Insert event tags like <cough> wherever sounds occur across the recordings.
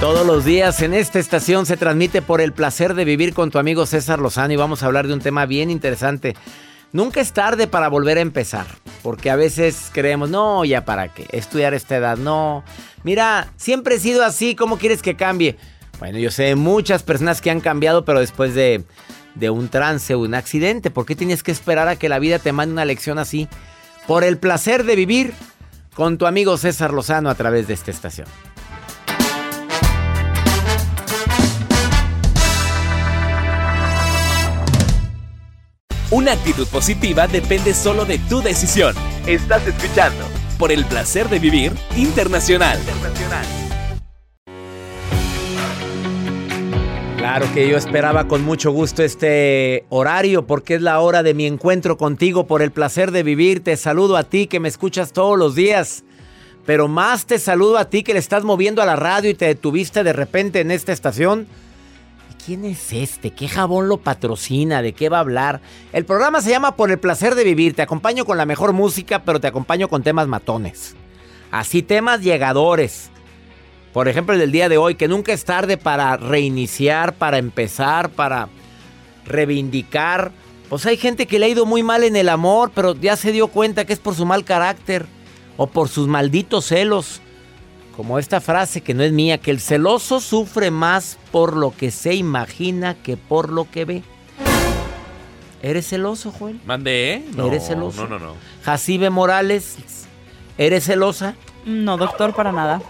Todos los días en esta estación se transmite por el placer de vivir con tu amigo César Lozano y vamos a hablar de un tema bien interesante. Nunca es tarde para volver a empezar, porque a veces creemos, no, ya para qué, estudiar esta edad, no. Mira, siempre he sido así, ¿cómo quieres que cambie? Bueno, yo sé muchas personas que han cambiado, pero después de, de un trance o un accidente, ¿por qué tienes que esperar a que la vida te mande una lección así? Por el placer de vivir con tu amigo César Lozano a través de esta estación. Una actitud positiva depende solo de tu decisión. Estás escuchando por el placer de vivir internacional. Claro que yo esperaba con mucho gusto este horario porque es la hora de mi encuentro contigo por el placer de vivir. Te saludo a ti que me escuchas todos los días. Pero más te saludo a ti que le estás moviendo a la radio y te detuviste de repente en esta estación. ¿Quién es este? ¿Qué jabón lo patrocina? ¿De qué va a hablar? El programa se llama Por el placer de vivir. Te acompaño con la mejor música, pero te acompaño con temas matones. Así temas llegadores. Por ejemplo, el del día de hoy, que nunca es tarde para reiniciar, para empezar, para reivindicar. Pues hay gente que le ha ido muy mal en el amor, pero ya se dio cuenta que es por su mal carácter o por sus malditos celos. Como esta frase que no es mía, que el celoso sufre más por lo que se imagina que por lo que ve. ¿Eres celoso, Joel? Mande, ¿eh? No, ¿Eres celoso? No, no, no. Jacibe Morales, ¿eres celosa? No, doctor, para nada.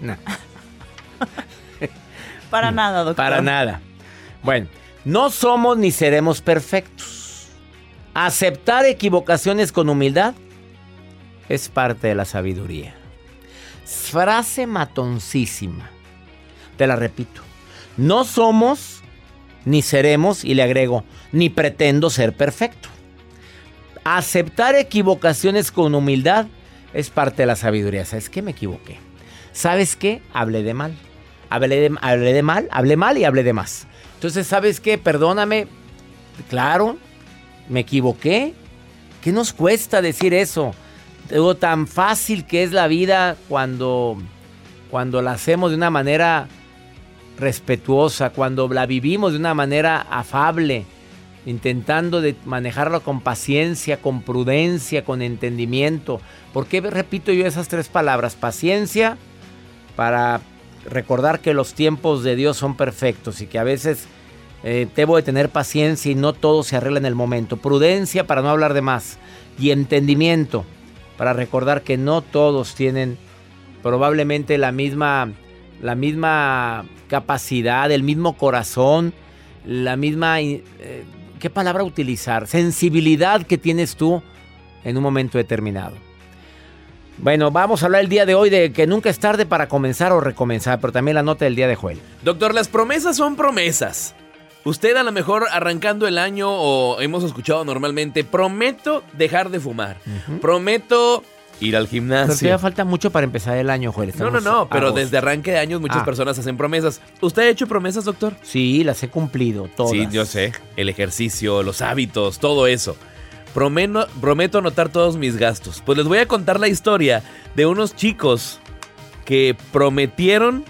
No. <laughs> Para nada, doctor. Para nada. Bueno, no somos ni seremos perfectos. Aceptar equivocaciones con humildad es parte de la sabiduría. Frase matoncísima. Te la repito. No somos ni seremos, y le agrego, ni pretendo ser perfecto. Aceptar equivocaciones con humildad es parte de la sabiduría. ¿Sabes qué? Me equivoqué. ¿Sabes qué? Hablé de mal. Hablé de, mal, hablé mal y hablé de más. Entonces, ¿sabes qué? Perdóname. Claro, me equivoqué. ¿Qué nos cuesta decir eso? Tan fácil que es la vida cuando, cuando la hacemos de una manera respetuosa, cuando la vivimos de una manera afable, intentando de manejarlo con paciencia, con prudencia, con entendimiento. ¿Por qué repito yo esas tres palabras? Paciencia para recordar que los tiempos de Dios son perfectos y que a veces eh, debo de tener paciencia y no todo se arregla en el momento. Prudencia para no hablar de más y entendimiento para recordar que no todos tienen probablemente la misma, la misma capacidad, el mismo corazón, la misma, eh, ¿qué palabra utilizar? Sensibilidad que tienes tú en un momento determinado. Bueno, vamos a hablar el día de hoy de que nunca es tarde para comenzar o recomenzar, pero también la nota del día de Joel. Doctor, las promesas son promesas. Usted a lo mejor arrancando el año o hemos escuchado normalmente, prometo dejar de fumar. Prometo ir al Pero gimnasio. todavía falta mucho para empezar el año, Joel. No, no, no, pero desde arranque de años muchas Ah. personas hacen promesas. ¿Usted ha hecho promesas, doctor? Sí, las he cumplido todas. Sí, yo sé. El ejercicio, los hábitos, todo eso. Prometo, prometo anotar todos mis gastos. Pues les voy a contar la historia de unos chicos que prometieron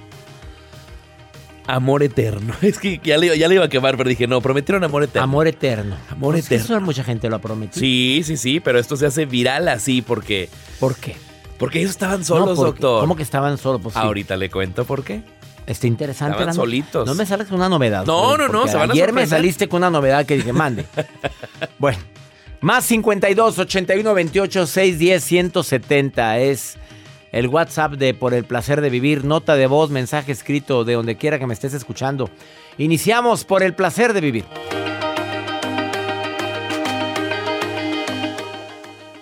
amor eterno. <laughs> Es que ya le, ya le iba a quemar, pero dije, no, prometieron amor eterno. Amor eterno. Amor Pues eterno. Eso mucha gente lo ha prometido. Sí, sí, sí, pero esto se hace viral así porque... ¿Por qué? Porque ellos estaban No, solos, porque- doctor. ¿Cómo que estaban solos? Pues sí. Ahorita le cuento por qué. Está interesante. Estaban la solitos. No me salgas con una novedad. No, no, no, porque se van a Ayer me saliste con una novedad que dije, mande. <laughs> bueno, más 52 81 28 610 170 es el WhatsApp de Por el placer de vivir. Nota de voz, mensaje escrito de donde quiera que me estés escuchando. Iniciamos por el placer de vivir.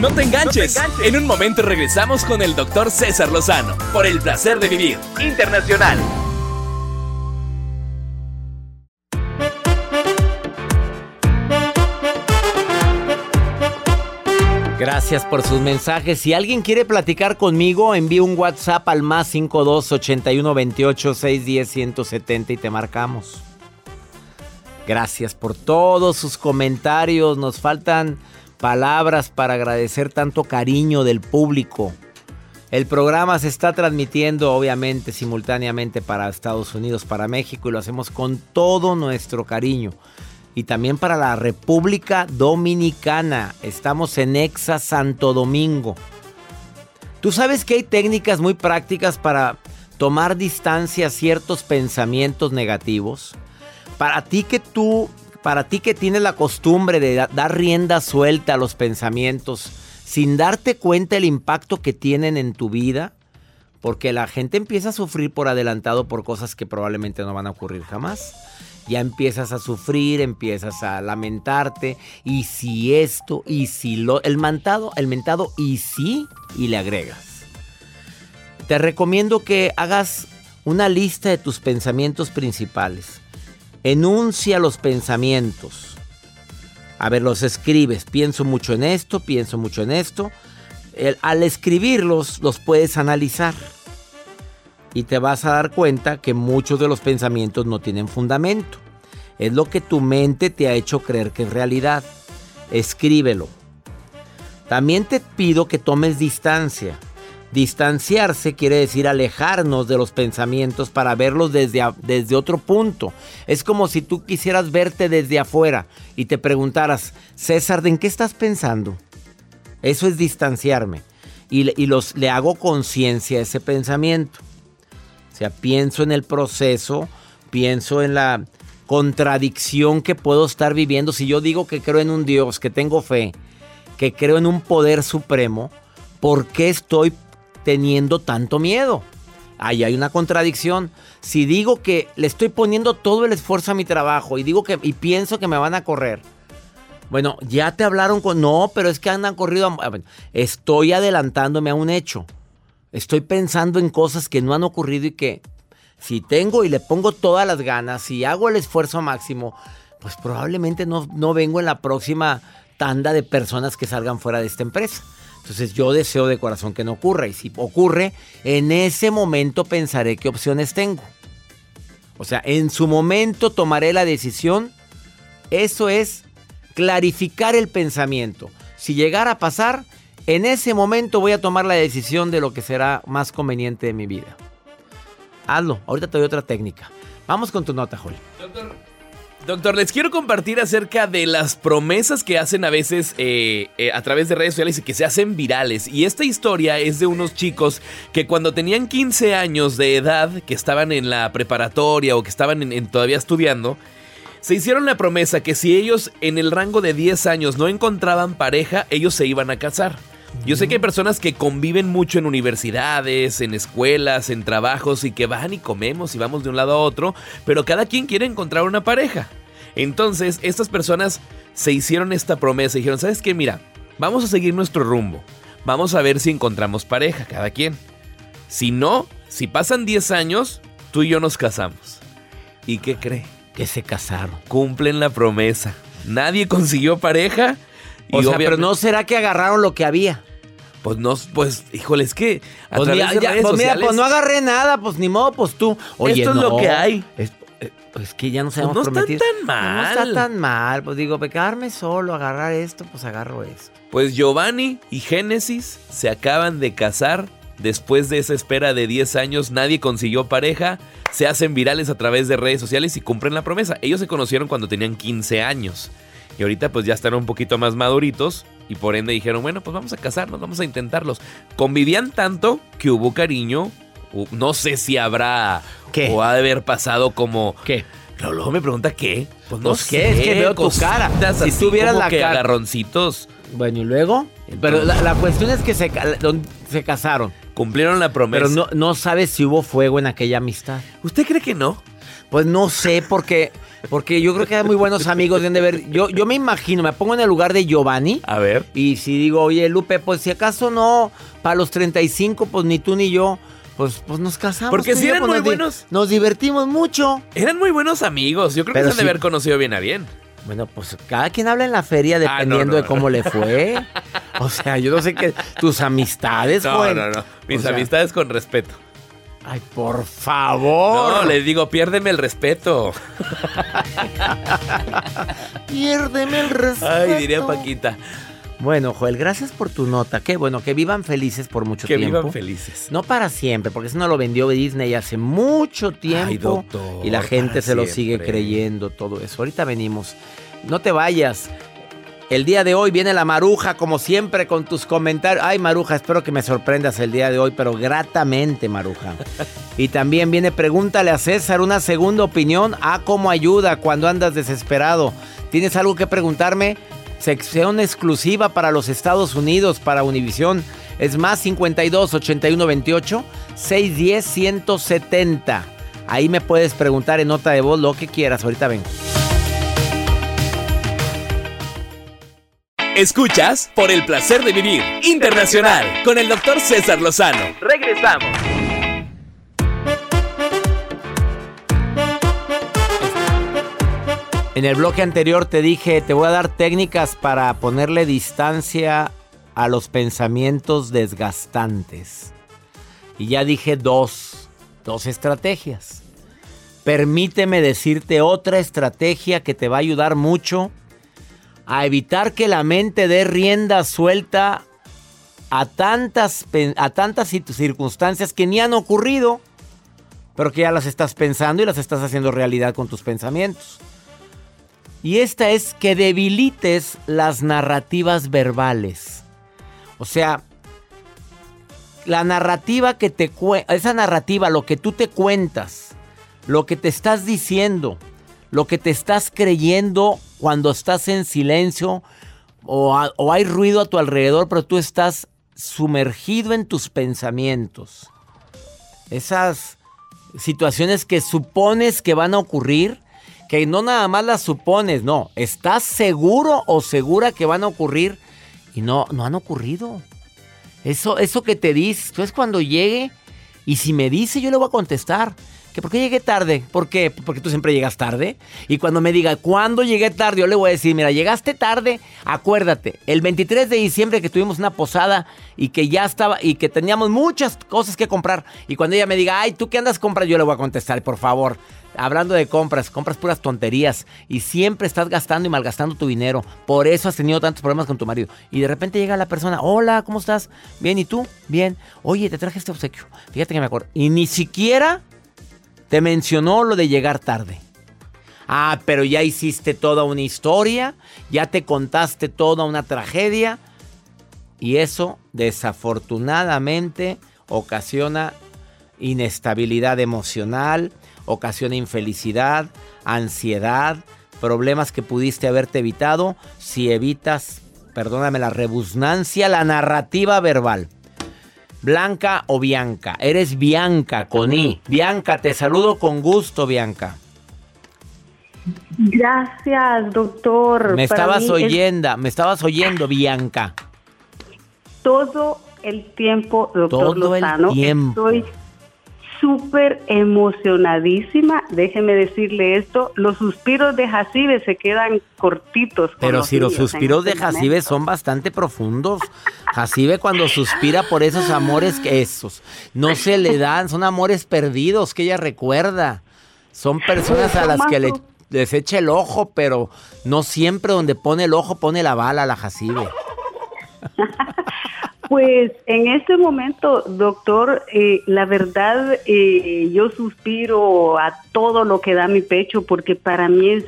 No te enganches. En un momento regresamos con el doctor César Lozano por el placer de vivir internacional. Gracias por sus mensajes. Si alguien quiere platicar conmigo, envíe un WhatsApp al más 52 81 28 610 170 y te marcamos. Gracias por todos sus comentarios. Nos faltan palabras para agradecer tanto cariño del público. El programa se está transmitiendo obviamente simultáneamente para Estados Unidos, para México y lo hacemos con todo nuestro cariño. Y también para la República Dominicana. Estamos en Exa Santo Domingo. Tú sabes que hay técnicas muy prácticas para tomar distancia a ciertos pensamientos negativos. Para ti que tú, para ti que tienes la costumbre de da- dar rienda suelta a los pensamientos sin darte cuenta el impacto que tienen en tu vida, porque la gente empieza a sufrir por adelantado por cosas que probablemente no van a ocurrir jamás. Ya empiezas a sufrir, empiezas a lamentarte, y si esto, y si lo, el mentado, el mentado, y si, y le agregas. Te recomiendo que hagas una lista de tus pensamientos principales. Enuncia los pensamientos. A ver, los escribes. Pienso mucho en esto, pienso mucho en esto. Al escribirlos, los puedes analizar. Y te vas a dar cuenta que muchos de los pensamientos no tienen fundamento. Es lo que tu mente te ha hecho creer que es realidad. Escríbelo. También te pido que tomes distancia. Distanciarse quiere decir alejarnos de los pensamientos para verlos desde, desde otro punto. Es como si tú quisieras verte desde afuera y te preguntaras, César, ¿de en qué estás pensando? Eso es distanciarme. Y, y los, le hago conciencia a ese pensamiento. O sea, pienso en el proceso, pienso en la contradicción que puedo estar viviendo. Si yo digo que creo en un Dios, que tengo fe, que creo en un poder supremo, ¿por qué estoy teniendo tanto miedo? Ahí hay una contradicción. Si digo que le estoy poniendo todo el esfuerzo a mi trabajo y digo que y pienso que me van a correr. Bueno, ya te hablaron con no, pero es que andan corrido. a- Estoy adelantándome a un hecho. Estoy pensando en cosas que no han ocurrido y que si tengo y le pongo todas las ganas, si hago el esfuerzo máximo, pues probablemente no, no vengo en la próxima tanda de personas que salgan fuera de esta empresa. Entonces yo deseo de corazón que no ocurra y si ocurre, en ese momento pensaré qué opciones tengo. O sea, en su momento tomaré la decisión. Eso es clarificar el pensamiento. Si llegara a pasar, en ese momento voy a tomar la decisión de lo que será más conveniente de mi vida. Hazlo, ahorita te doy otra técnica. Vamos con tu nota, Joel. Doctor, les quiero compartir acerca de las promesas que hacen a veces eh, eh, a través de redes sociales y que se hacen virales. Y esta historia es de unos chicos que cuando tenían 15 años de edad, que estaban en la preparatoria o que estaban en- en todavía estudiando, se hicieron la promesa que si ellos en el rango de 10 años no encontraban pareja, ellos se iban a casar. Yo sé que hay personas que conviven mucho en universidades, en escuelas, en trabajos y que van y comemos y vamos de un lado a otro, pero cada quien quiere encontrar una pareja. Entonces, estas personas se hicieron esta promesa y dijeron, ¿sabes qué? Mira, vamos a seguir nuestro rumbo. Vamos a ver si encontramos pareja, cada quien. Si no, si pasan 10 años, tú y yo nos casamos. ¿Y qué cree? Que se casaron. Cumplen la promesa. Nadie consiguió pareja. Y O sea, pero no será que agarraron lo que había. Pues no, pues, híjole, es que a Pues, través mira, de ya, redes pues mira, pues no agarré nada, pues ni modo, pues tú. Oye, Esto es lo que hay. Es, eh, es que ya nos Pues habíamos no está prometido. tan mal. No está tan mal. Pues digo, pecarme solo, agarrar esto, pues agarro esto. Pues Giovanni y Génesis se acaban de casar. Después de esa espera de 10 años, nadie consiguió pareja. Se hacen virales a través de redes sociales y cumplen la promesa. Ellos se conocieron cuando tenían 15 años. Y ahorita pues ya están un poquito más maduritos. Y por ende dijeron, bueno, pues vamos a casarnos, vamos a intentarlos. Convivían tanto que hubo cariño. No sé si habrá ¿Qué? o ha de haber pasado como... ¿Qué? Luego, luego me pregunta qué. Pues no Pues, sé. ¿qué? Es que veo tu cara. Si tuvieras la que cara- agarroncitos. Bueno, ¿y luego? Pero la, la cuestión es que se, se casaron. Cumplieron la promesa. Pero no, no sabes si hubo fuego en aquella amistad. ¿Usted cree que no? Pues no sé, porque, porque yo creo que hay muy buenos amigos. de ver. Yo, yo me imagino, me pongo en el lugar de Giovanni. A ver. Y si digo, oye, Lupe, pues si acaso no, para los 35, pues ni tú ni yo, pues, pues nos casamos. Porque yo, eran pues, muy nos buenos. Nos divertimos mucho. Eran muy buenos amigos. Yo creo Pero que se han de haber conocido bien a bien. Bueno, pues cada quien habla en la feria Ah, no, dependiendo no, de no. cómo le fue. <laughs> O sea, yo no sé qué. Tus amistades, No, no, no. Mis O sea, amistades con respeto. Ay, por favor. No, les digo, piérdeme el respeto. <laughs> Piérdeme el respeto. Ay, diría Paquita. Bueno, Joel, gracias por tu nota. Qué bueno, que vivan felices por mucho Que tiempo. vivan felices. No para siempre, porque eso no lo vendió Disney hace mucho tiempo. Ay, doctor, y la gente se lo sigue creyendo, todo eso. Ahorita venimos. No te vayas. El día de hoy viene la Maruja, como siempre, con tus comentarios. Ay, Maruja, espero que me sorprendas el día de hoy, pero gratamente, Maruja. <laughs> Y también viene Pregúntale a César una segunda opinión a cómo ayuda cuando andas desesperado. ¿Tienes algo que preguntarme? Sección exclusiva para los Estados Unidos, para Univisión. Es más 52 81 28 610 170. Ahí me puedes preguntar en nota de voz lo que quieras. Ahorita vengo. Escuchas por el placer de vivir internacional con el doctor César Lozano. Regresamos. En el bloque anterior te dije, te voy a dar técnicas para ponerle distancia a los pensamientos desgastantes. Y ya dije dos, dos estrategias. Permíteme decirte otra estrategia que te va a ayudar mucho a evitar que la mente dé rienda suelta a tantas, a tantas cir- circunstancias que ni han ocurrido, pero que ya las estás pensando y las estás haciendo realidad con tus pensamientos. Y esta es que debilites las narrativas verbales. O sea, la narrativa que te esa narrativa, lo que tú te cuentas, lo que te estás diciendo, lo que te estás creyendo cuando estás en silencio o, o hay ruido a tu alrededor, pero tú estás sumergido en tus pensamientos. Esas situaciones que supones que van a ocurrir, que no nada más las supones, no, estás seguro o segura que van a ocurrir y no, no han ocurrido. Eso, eso que te dices, tú es cuando llegue y si me dice yo le voy a contestar. ¿Que ¿Por qué llegué tarde? ¿Por qué? Porque tú siempre llegas tarde. Y cuando me diga, ¿cuándo llegué tarde? Yo le voy a decir, mira, llegaste tarde, acuérdate, el 23 de diciembre que tuvimos una posada y que ya estaba, y que teníamos muchas cosas que comprar. Y cuando ella me diga, ay, ¿tú qué andas compras? Yo le voy a contestar, por favor. Hablando de compras, compras puras tonterías y siempre estás gastando y malgastando tu dinero. Por eso has tenido tantos problemas con tu marido. Y de repente llega la persona, hola, ¿cómo estás? Bien, ¿y tú? Bien. Oye, te traje este obsequio. Fíjate que me acuerdo. Y ni siquiera te mencionó lo de llegar tarde. Ah, pero ya hiciste toda una historia, ya te contaste toda una tragedia. Y eso, desafortunadamente, ocasiona inestabilidad emocional, ocasiona infelicidad, ansiedad, problemas que pudiste haberte evitado si evitas, perdóname la rebusnancia, la narrativa verbal. Blanca o Bianca. Eres Bianca con I. Bianca, te saludo con gusto, Bianca. Gracias, doctor. Me Para estabas es oyendo, me estabas oyendo, Bianca. todo el tiempo, doctor Todo el Lozano. tiempo. Estoy súper emocionadísima. Déjeme decirle esto. Los suspiros de Jacibe se quedan cortitos. Pero si los suspiros de este Jacibe son bastante profundos. Jacibe cuando suspira por esos amores que esos no se le dan, son amores perdidos que ella recuerda. Son personas a las que le, les echa el ojo, pero no siempre donde pone el ojo pone la bala la Jacibe. <laughs> Pues en este momento, doctor, eh, la verdad, eh, yo suspiro a todo lo que da mi pecho porque para mí es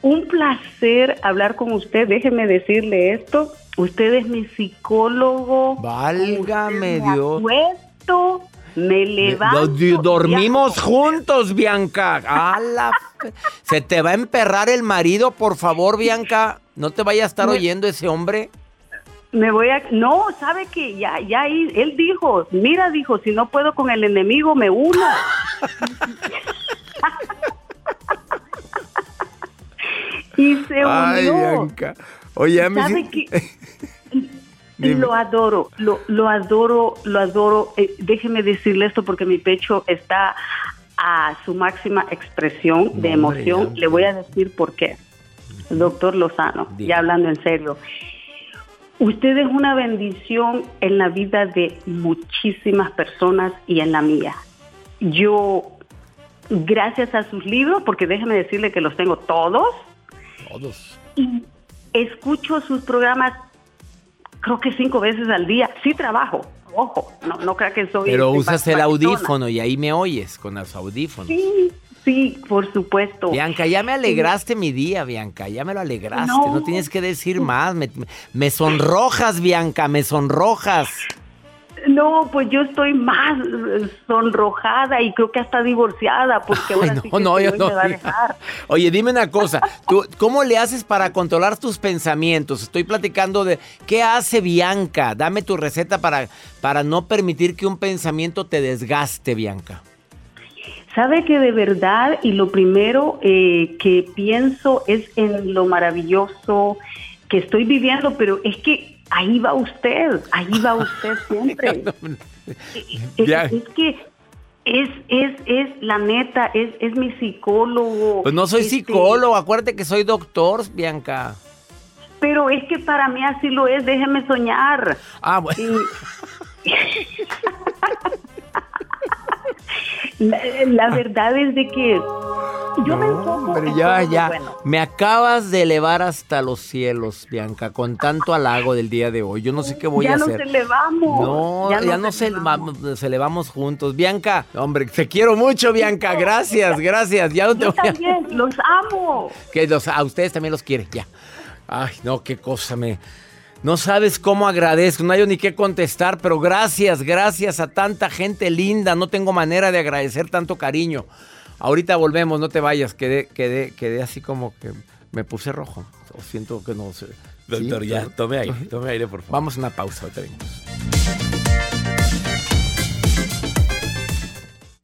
un placer hablar con usted. Déjeme decirle esto. Usted es mi psicólogo. Válgame me Dios. acuesto, me levanto. Do- Dormimos juntos, Bianca. A la Se te va a emperrar el marido, por favor, Bianca. No te vaya a estar Me- oyendo ese hombre. Me voy a... No, ¿sabe que Ya, ya ahí, él dijo, mira, dijo, si no puedo con el enemigo, me uno. <laughs> y se Ay, unió. Bianca. Oye, ¿Sabe? <laughs> Dime. Lo adoro, lo, lo adoro, lo adoro. Eh, déjeme decirle esto porque mi pecho está a su máxima expresión de emoción. Le voy a decir por qué. Doctor Lozano, ya hablando en serio. Usted es una bendición en la vida de muchísimas personas y en la mía. Yo, gracias a sus libros, porque déjeme decirle que los tengo todos, Todos. y escucho sus programas creo que cinco veces al día. Sí trabajo, ojo, no, no crea que soy... Pero este, usas el audífono y ahí me oyes con los audífonos. Sí, sí, por supuesto. Bianca, ya me alegraste mi día, Bianca. Ya me lo alegraste. No, No. tienes que decir más. Me, me sonrojas, Bianca, me sonrojas. No, pues yo estoy más sonrojada y creo que hasta divorciada porque ahora Ay, sí no, que no, yo no. me va a dejar. <laughs> Oye, dime una cosa. ¿tú, ¿Cómo le haces para controlar tus pensamientos? Estoy platicando de qué hace Bianca. Dame tu receta para, para no permitir que un pensamiento te desgaste, Bianca. Sabe que de verdad y lo primero eh, que pienso es en lo maravilloso que estoy viviendo, pero es que ahí va usted, ahí va usted <laughs> siempre. es, Ya. es que es, es, es la neta, es, es mi psicólogo. Pues no soy Este, psicólogo, acuérdate que soy doctor, Bianca. Pero es que para mí así lo es, déjeme soñar. Ah, bueno. Y- <laughs> <laughs> la, la verdad es de que yo me enfoco Pero ya, ya. bueno. Me acabas de elevar hasta los cielos, Bianca, con tanto halago del día de hoy. Yo no sé qué voy ya a nos hacer. elevamos. No, ya, nos elevamos, nos elevamos juntos. Bianca, hombre, te quiero mucho, Bianca. Gracias, gracias. Ya no te Yo voy a... también, los amo. Que los- a ustedes también los quiere, ya. Ay, no, qué cosa me. No sabes cómo agradezco, no hay ni qué contestar, pero gracias, gracias a tanta gente linda. No tengo manera de agradecer tanto cariño. Ahorita volvemos, no te vayas. Quedé, quedé, quedé así como que me puse rojo. O siento que no sé. Doctor, Sí, ya, tome aire, tome aire, por favor. Vamos a una pausa, ahorita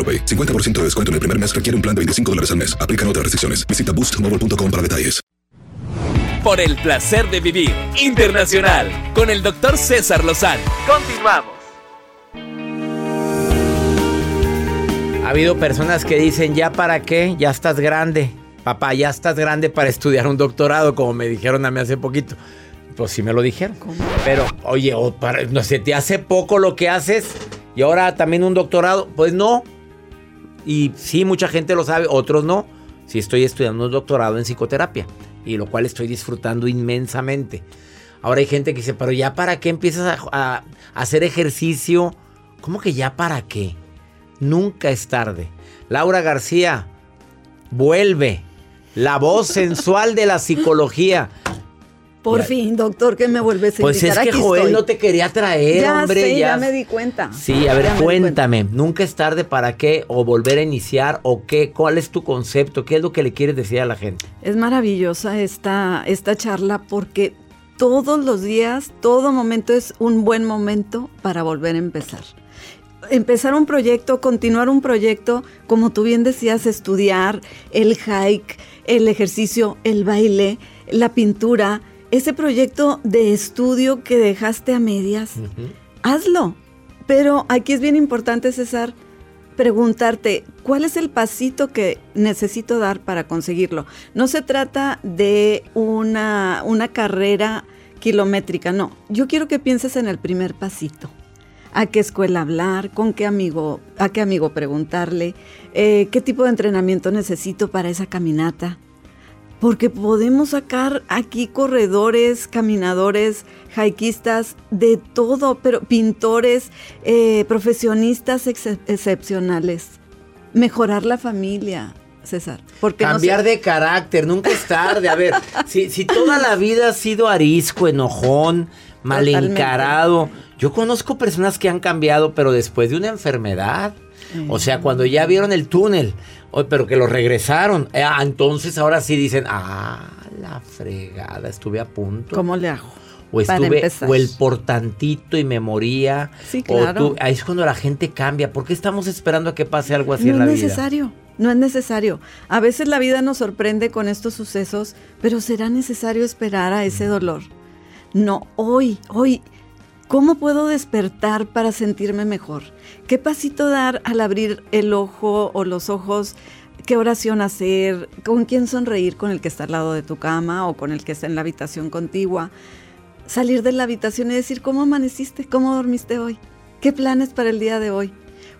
AroPay. 50% de descuento en el primer mes requiere un plan de 25 dólares al mes. Aplican otras restricciones. Visita boostmobile.com para detalles. Por el placer de vivir internacional con el doctor César Lozano. Continuamos. Ha habido personas que dicen, ¿ya para qué? Ya estás grande. Papá, ya estás grande para estudiar un doctorado, como me dijeron a mí hace poquito. Pues sí me lo dijeron. Pero, oye, o para- no sé, te hace poco lo que haces y ahora también un doctorado. Pues no. Y sí, mucha gente lo sabe, otros no. Sí estoy estudiando un doctorado en psicoterapia y lo cual estoy disfrutando inmensamente. Ahora hay gente que dice, pero ya para qué empiezas a, a- hacer ejercicio. ¿Cómo que ya para qué? Nunca es tarde. Laura García, vuelve. La voz sensual de la psicología. Por Ya. fin, doctor, que me vuelves a Pues es que Aquí Joel estoy. no te quería traer, ya hombre. sé, ya. ya me di cuenta. Sí, a ver, Ya cuéntame. Nunca es tarde para qué o volver a iniciar o qué. ¿Cuál es tu concepto? ¿Qué es lo que le quieres decir a la gente? Es maravillosa esta, esta charla porque todos los días, todo momento es un buen momento para volver a empezar. Empezar un proyecto, continuar un proyecto, como tú bien decías, estudiar, el hike, el ejercicio, el baile, la pintura, ese proyecto de estudio que dejaste a medias, hazlo. Pero aquí es bien importante, César, preguntarte cuál es el pasito que necesito dar para conseguirlo. No se trata de una, una carrera kilométrica, no. Yo quiero que pienses en el primer pasito. ¿A qué escuela hablar? ¿Con qué amigo? ¿A qué amigo preguntarle? Eh, ¿Qué tipo de entrenamiento necesito para esa caminata? Porque podemos sacar aquí corredores, caminadores, hikistas, de todo, pero pintores, eh, profesionistas ex- excepcionales. Mejorar la familia, César. Porque no Cambiar de carácter, nunca es tarde. A ver, si, si toda la vida has sido arisco, enojón, mal Totalmente. encarado. Yo conozco personas que han cambiado, pero después de una enfermedad. O sea, cuando ya vieron el túnel, pero que lo regresaron. eh, ah, entonces ahora sí dicen, ah, la fregada, estuve a punto. ¿Cómo le hago? O estuve, o el por tantito y me moría. Sí, O claro. tú- ahí es cuando la gente cambia. ¿Por qué estamos esperando a que pase algo así no en la es vida? necesario, no es necesario. A veces la vida nos sorprende con estos sucesos, pero será necesario esperar a ese dolor. No, hoy, hoy, ¿cómo puedo despertar para sentirme mejor? ¿Qué pasito dar al abrir el ojo o los ojos qué oración hacer, con quién sonreír, con el que está al lado de tu cama o con el que está en la habitación contigua. Salir de la habitación y decir, ¿cómo amaneciste? ¿Cómo dormiste hoy? ¿Qué planes para el día de hoy?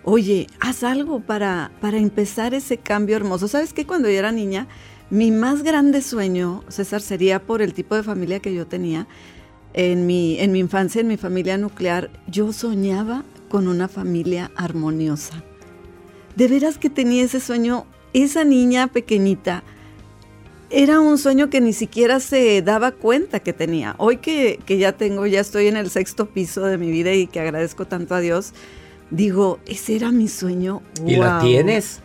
Oye, haz algo para, para empezar ese cambio hermoso. ¿Sabes qué? Cuando yo era niña, mi más grande sueño, César, sería por el tipo de familia que yo tenía. En mi, en mi infancia, en mi familia nuclear, yo soñaba con una familia armoniosa. De veras que tenía ese sueño, esa niña pequeñita, era un sueño que ni siquiera se daba cuenta que tenía. Hoy que, que, ya tengo, ya estoy en el sexto piso de mi vida y que agradezco tanto a Dios, digo, ese era mi sueño. ¿Y wow. la tienes?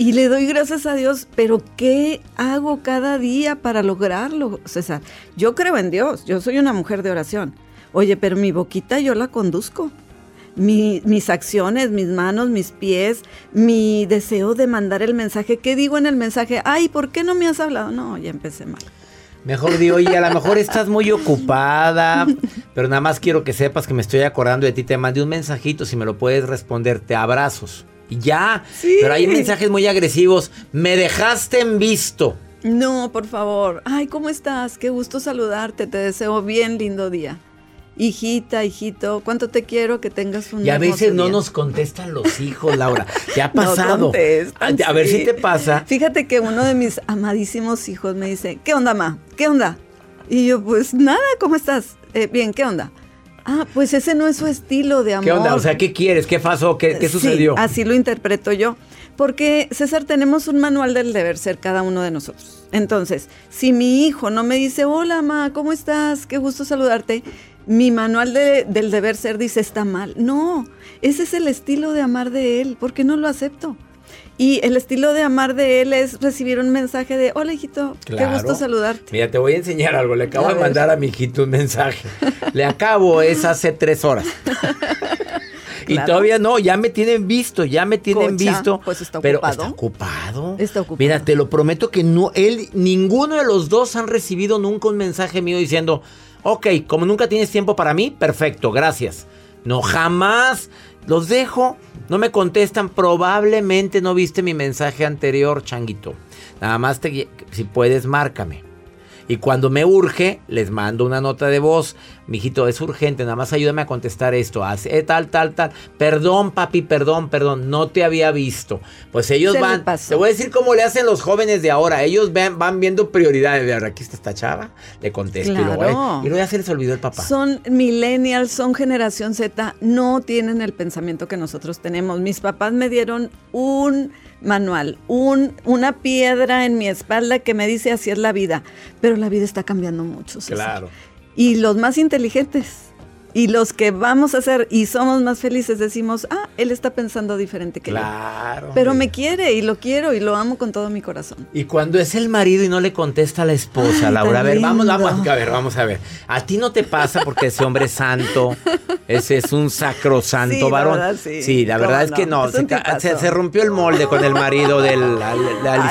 Y le doy gracias a Dios, pero ¿qué hago cada día para lograrlo, César? Yo creo en Dios, yo soy una mujer de oración. Oye, pero mi boquita yo la conduzco. Mi, mis acciones, mis manos, mis pies, mi deseo de mandar el mensaje. ¿Qué digo en el mensaje? Ay, ¿por qué no me has hablado? No, ya empecé mal. Mejor di, oye, a lo mejor estás muy ocupada, pero nada más quiero que sepas que me estoy acordando de ti. Te mandé un mensajito, si me lo puedes responder, te abrazos. Ya, Sí. pero hay mensajes muy agresivos. Me dejaste en visto. No, por favor. Ay, ¿cómo estás? Qué gusto saludarte. Te deseo bien lindo día. Hijita, hijito, cuánto te quiero que tengas un Y a veces no día. nos contestan los hijos, Laura. ¿Qué ha <laughs> No pasado? contestan, a, a ver sí. si te pasa. Fíjate que uno de mis amadísimos hijos me dice, ¿qué onda, ma? ¿Qué onda? Y yo, pues nada, ¿cómo estás? "Eh, bien, ¿qué onda? Ah, pues ese no es su estilo de amor. ¿Qué onda? O sea, ¿qué quieres? ¿Qué pasó? ¿Qué, qué Sí, sucedió? así lo interpreto yo. Porque, César, tenemos un manual del deber ser cada uno de nosotros. Entonces, si mi hijo no me dice, hola, ma, ¿cómo estás? Qué gusto saludarte. Mi manual de- del deber ser dice, está mal. No, ese es el estilo de amar de él. ¿Por qué no lo acepto? Y el estilo de amar de él es recibir un mensaje de, hola, hijito, qué gusto saludarte. Mira, te voy a enseñar algo. Le acabo A de ver. mandar a mi hijito un mensaje. Le acabo, es hace tres horas. Y Claro. todavía no, ya me tienen visto, ya me tienen visto. pues está pero ocupado. está ocupado. Está ocupado. Mira, te lo prometo que no, él, ninguno de los dos han recibido nunca un mensaje mío diciendo, ok, como nunca tienes tiempo para mí, perfecto, gracias. No, jamás. Los dejo, no me contestan, probablemente no viste mi mensaje anterior, changuito. Nada más te, si puedes, márcame. Y cuando me urge, les mando una nota de voz. Mijito, es urgente, nada más ayúdame a contestar esto. Hace eh, tal, tal, tal. Perdón, papi, perdón, perdón. No te había visto. Pues ellos Se van. Te voy a decir cómo le hacen los jóvenes de ahora. Ellos ven- van viendo prioridades. Ver, aquí está esta chava. Le contesto. Y luego, Claro. eh, y luego ya se les olvidó el papá. Son millennials, son generación Z, no tienen el pensamiento que nosotros tenemos. Mis papás me dieron un manual, un, una piedra en mi espalda que me dice así es la vida, pero la vida está cambiando mucho. César. Claro. Y los más inteligentes y los que vamos a ser y somos más felices decimos, ah, él está pensando diferente que Claro. yo. Pero hombre. me quiere y lo quiero y lo amo con todo mi corazón. Y cuando es el marido y no le contesta a la esposa, Ay, Laura, a ver, vamos, vamos, a ver, vamos a ver. A ti no te pasa porque ese hombre es santo, ese es un sacrosanto Sí, la varón. verdad, sí. la ¿Cómo verdad es que no, se, rompió el molde con el marido de la,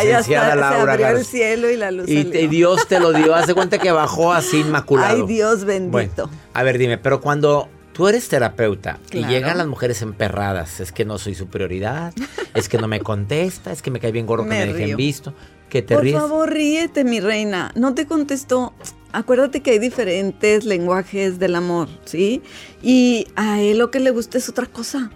licenciada Laura se abrió el Garza. cielo y la luz Y, y Dios te lo dio, hace cuenta que bajó así inmaculado. Ay, Dios bendito. Bueno, a ver, dime, pero cuando tú eres terapeuta Claro. y llegan las mujeres emperradas, es que no soy su prioridad, <laughs> es que no me contesta, es que me cae bien gorro que Me me dejen visto, que te Por ríes. favor, ríete, mi reina. No te contestó. Acuérdate que hay diferentes lenguajes del amor, ¿sí? Y a él lo que le gusta es otra cosa.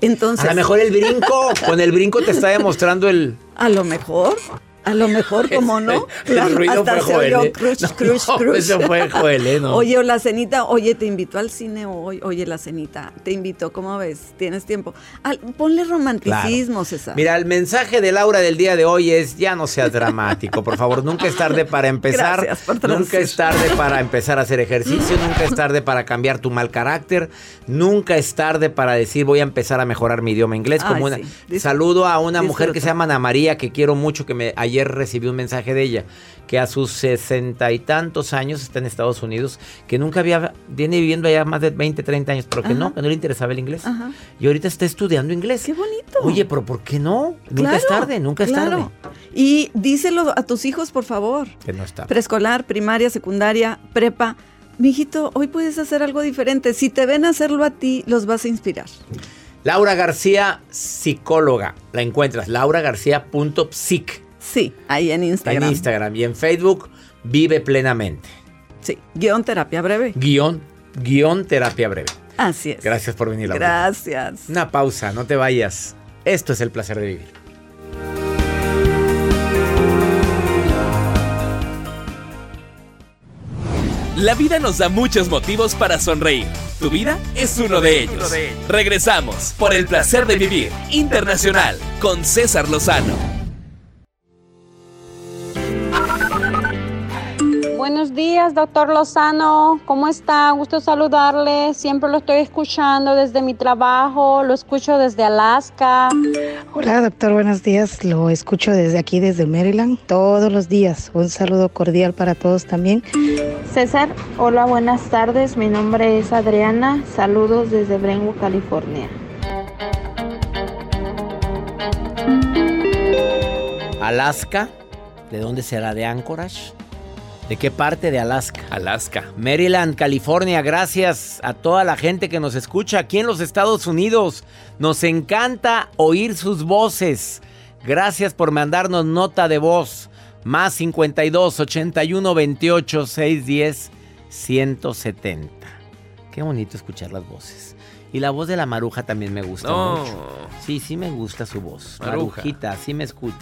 Entonces, A lo mejor el brinco, <laughs> con el brinco te está demostrando el... a lo mejor, a lo mejor, como no? El ruido Hasta fue se oyó ¿eh? crush, No, crush, no, crush. Eso fue Joel, ¿eh? No. <laughs> Oye, o la cenita, oye, te invitó al cine hoy, oye, la cenita, te invito, ¿cómo ves? ¿Tienes tiempo? Al- ponle romanticismo, César. Mira, el mensaje de Laura del día de hoy es ya no seas dramático, por favor, nunca es tarde para empezar, Gracias por nunca es tarde para empezar a hacer ejercicio, nunca es tarde para cambiar tu mal carácter, nunca es tarde para decir voy a empar a mejorar mi idioma inglés Ay, como una sí. Saludo a una mujer que se llama Ana María que quiero mucho que me ayer recibí un mensaje de ella que a sus sesenta y tantos años está en Estados Unidos, que nunca había viene viviendo allá más de 20, 30 años, pero que Ajá. no, que no le interesaba el inglés. Ajá. Y ahorita está estudiando inglés. Qué bonito. Oye, pero ¿por qué no? Nunca es tarde, nunca es claro. tarde. Y díselo a tus hijos, por favor. Que no es tarde. Preescolar, primaria, secundaria, prepa. Mijito, hoy puedes hacer algo diferente. Si te ven hacerlo a ti, los vas a inspirar. Laura García, psicóloga. La encuentras, lauragarcía.psic. Sí, ahí en Instagram. En Instagram y en Facebook, Vive Plenamente. Sí, guion terapia breve. Guión, guion terapia breve. Así es. Gracias por venir, Laura. Gracias. Una pausa, no te vayas. Esto es el placer de vivir. La vida nos da muchos motivos para sonreír. Tu vida es uno de ellos. Regresamos por el placer de vivir internacional con César Lozano. Buenos días, doctor Lozano. ¿Cómo está? Gusto saludarle. Siempre lo estoy escuchando desde mi trabajo. Lo escucho desde Alaska. Hola, doctor. Buenos días. Lo escucho desde aquí, desde Maryland, todos los días. Un saludo cordial para todos también. César, hola, buenas tardes. Mi nombre es Adriana. Saludos desde Brentwood, California. Alaska. ¿De dónde será? ¿De Anchorage? ¿De qué parte de Alaska? Alaska. Maryland, California. Gracias a toda la gente que nos escucha aquí en los Estados Unidos. Nos encanta oír sus voces. Gracias por mandarnos nota de voz. Más 52 81 28 610 170. Qué bonito escuchar las voces. Y la voz de la maruja también me gusta No. mucho. Sí, sí me gusta su voz. Maruja. Marujita, sí me escucha.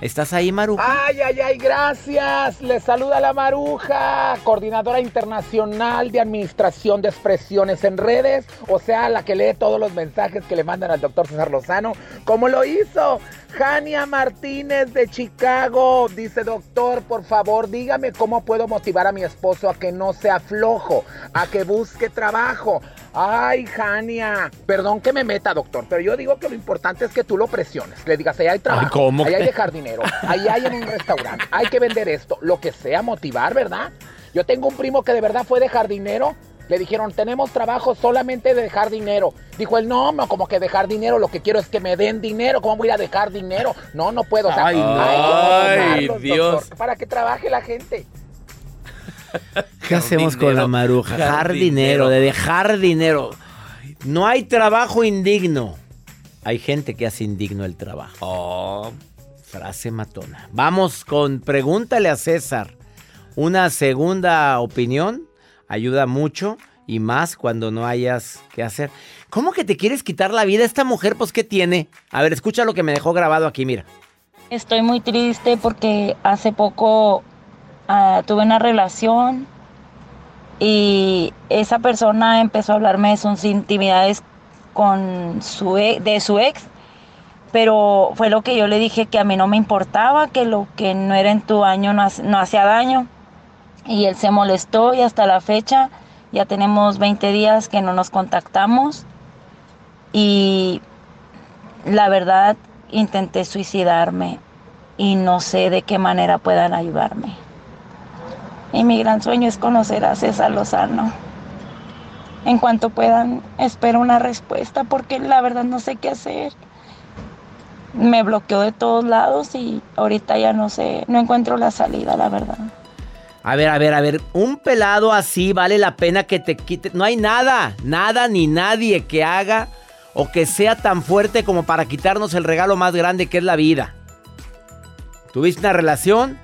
¿Estás ahí, Maruja? Ay, ay, ay, gracias. Les saluda la Maruja, coordinadora internacional de administración de expresiones en redes, o sea, la que lee todos los mensajes que le mandan al doctor César Lozano, como lo hizo Jania Martínez de Chicago. Dice, doctor, por favor, dígame cómo puedo motivar a mi esposo a que no sea flojo, a que busque trabajo. Ay, Jania, perdón que me meta, doctor, pero yo digo que lo importante es que tú lo presiones. Le digas, ahí hay trabajo, ¿cómo ahí hay de jardinero, ahí hay en un restaurante, hay que vender esto, lo que sea, motivar, ¿verdad? Yo tengo un primo que de verdad fue de jardinero. Le dijeron, tenemos trabajo solamente de dejar dinero. Dijo él, no, no, como que dejar dinero, lo que quiero es que me den dinero. ¿Cómo voy a ir a dejar dinero? No, no puedo. O sea, Ay, Dios. doctor, para que trabaje la gente. ¿Qué hacemos con la maruja? Jardinero, de dejar dinero. No hay trabajo indigno. Hay gente que hace indigno el trabajo. Oh, Frase matona. Vamos con pregúntale a César. Una segunda opinión ayuda mucho y más cuando no hayas que hacer. ¿Cómo que te quieres quitar la vida? Esta mujer, pues, ¿qué tiene? A ver, escucha lo que me dejó grabado aquí, mira. Estoy muy triste porque hace poco ah, tuve una relación y esa persona empezó a hablarme de sus intimidades con su e- de su ex, pero fue lo que yo le dije que a mí no me importaba, que lo que no era en tu año no, no hacía daño. Y él se molestó y hasta la fecha ya tenemos 20 días que no nos contactamos y la verdad intenté suicidarme y no sé de qué manera puedan ayudarme. Y mi gran sueño es conocer a César Lozano. En cuanto puedan, espero una respuesta porque la verdad no sé qué hacer. Me bloqueó de todos lados y ahorita ya no sé, no encuentro la salida, la verdad. A ver, a ver, a ver. Un pelado así vale la pena que te quite. No hay nada, nada ni nadie que haga o que sea tan fuerte como para quitarnos el regalo más grande que es la vida. Tuviste una relación,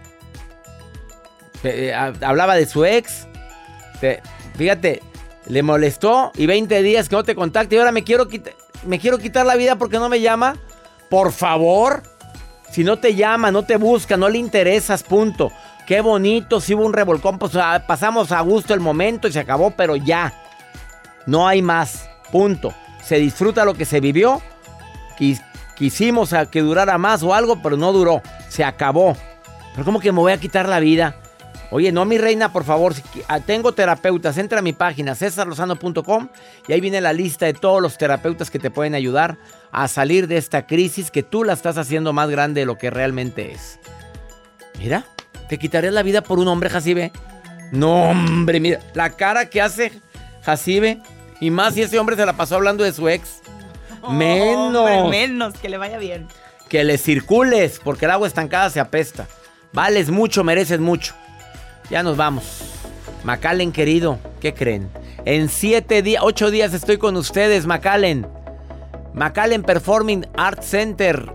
eh, ha- hablaba de su ex, te- fíjate, le molestó y 20 días que no te contacte y ahora me quiero, me quiero quitar la vida porque no me llama. Por favor, si no te llama, no te busca, no le interesas, punto. Qué bonito, si hubo un revolcón, pues ah, pasamos a gusto el momento y se acabó, pero ya. No hay más, punto. Se disfruta lo que se vivió. Quis- quisimos a que durara más o algo, pero no duró. Se acabó. Pero ¿cómo que me voy a quitar la vida? Oye, no, mi reina, por favor, ah, tengo terapeutas, entra a mi página cesarlozano.com y ahí viene la lista de todos los terapeutas que te pueden ayudar a salir de esta crisis que tú la estás haciendo más grande de lo que realmente es. Mira, ¿te quitarías la vida por un hombre, Jacibe? No, hombre, mira, la cara que hace Jacibe y más si ese hombre se la pasó hablando de su ex. <laughs> Menos. Hombre, menos, que le vaya bien. Que le circules, porque el agua estancada se apesta. Vales mucho, mereces mucho. Ya nos vamos. Macallen, querido, ¿qué creen? En siete días, ocho días estoy con ustedes, Macallen. McAllen Performing Arts Center.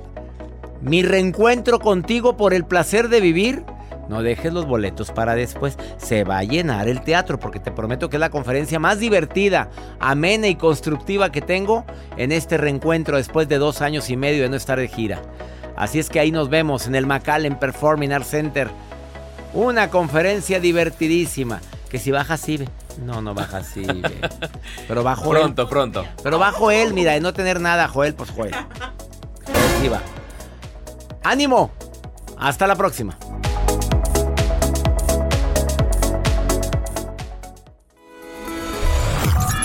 Mi reencuentro contigo por el placer de vivir. No dejes los boletos para después. Se va a llenar el teatro porque te prometo que es la conferencia más divertida, amena y constructiva que tengo en este reencuentro después de dos años y medio de no estar de gira. Así es que ahí nos vemos en el McAllen Performing Arts Center. Una conferencia divertidísima. Que si baja así, no, no baja así. <laughs> Pero bajo Pronto, él. pronto. Pero bajo él, mira, de no tener nada, Joel, pues Joel. Va. ¡Ánimo! Hasta la próxima.